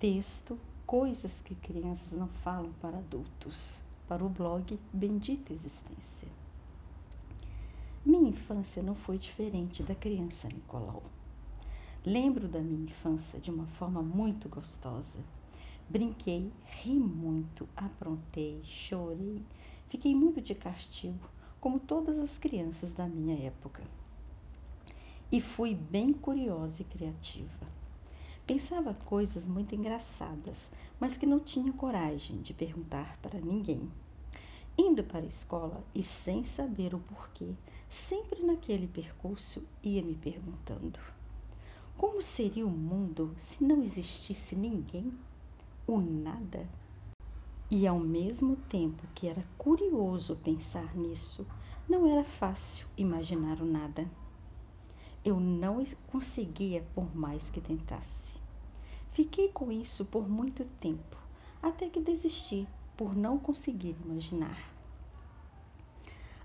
Texto Coisas que crianças não falam para adultos, para o blog Bendita Existência. Minha infância não foi diferente da criança Nicolau. Lembro da minha infância de uma forma muito gostosa. Brinquei, ri muito, aprontei, chorei, fiquei muito de castigo, como todas as crianças da minha época. E fui bem curiosa e criativa. Pensava coisas muito engraçadas, mas que não tinha coragem de perguntar para ninguém. Indo para a escola e sem saber o porquê, sempre naquele percurso ia me perguntando: como seria o mundo se não existisse ninguém? O nada? E ao mesmo tempo que era curioso pensar nisso, não era fácil imaginar o nada. Eu não conseguia por mais que tentasse. Fiquei com isso por muito tempo, até que desisti por não conseguir imaginar.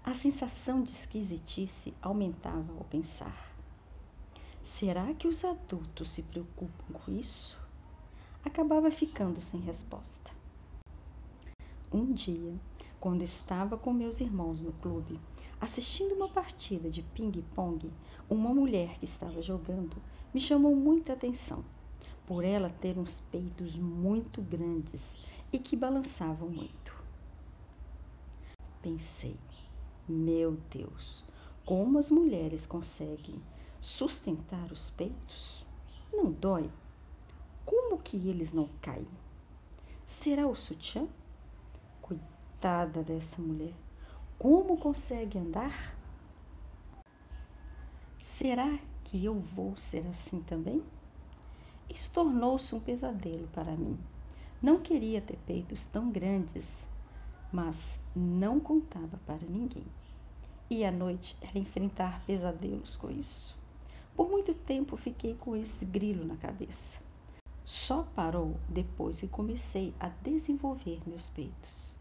A sensação de esquisitice aumentava ao pensar. Será que os adultos se preocupam com isso? Acabava ficando sem resposta. Um dia, quando estava com meus irmãos no clube, assistindo uma partida de ping-pong, uma mulher que estava jogando me chamou muita atenção, por ela ter uns peitos muito grandes e que balançavam muito. Pensei, meu Deus, como as mulheres conseguem sustentar os peitos? Não dói? Como que eles não caem? Será o sutiã? Coitada dessa mulher. Como consegue andar? Será que eu vou ser assim também? Isso tornou-se um pesadelo para mim. Não queria ter peitos tão grandes, mas não contava para ninguém. E à noite era enfrentar pesadelos com isso. Por muito tempo fiquei com esse grilo na cabeça. Só parou depois que comecei a desenvolver meus peitos.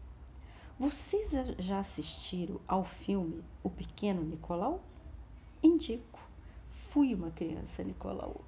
Vocês já assistiram ao filme O Pequeno Nicolau? Indico. Fui uma criança Nicolau.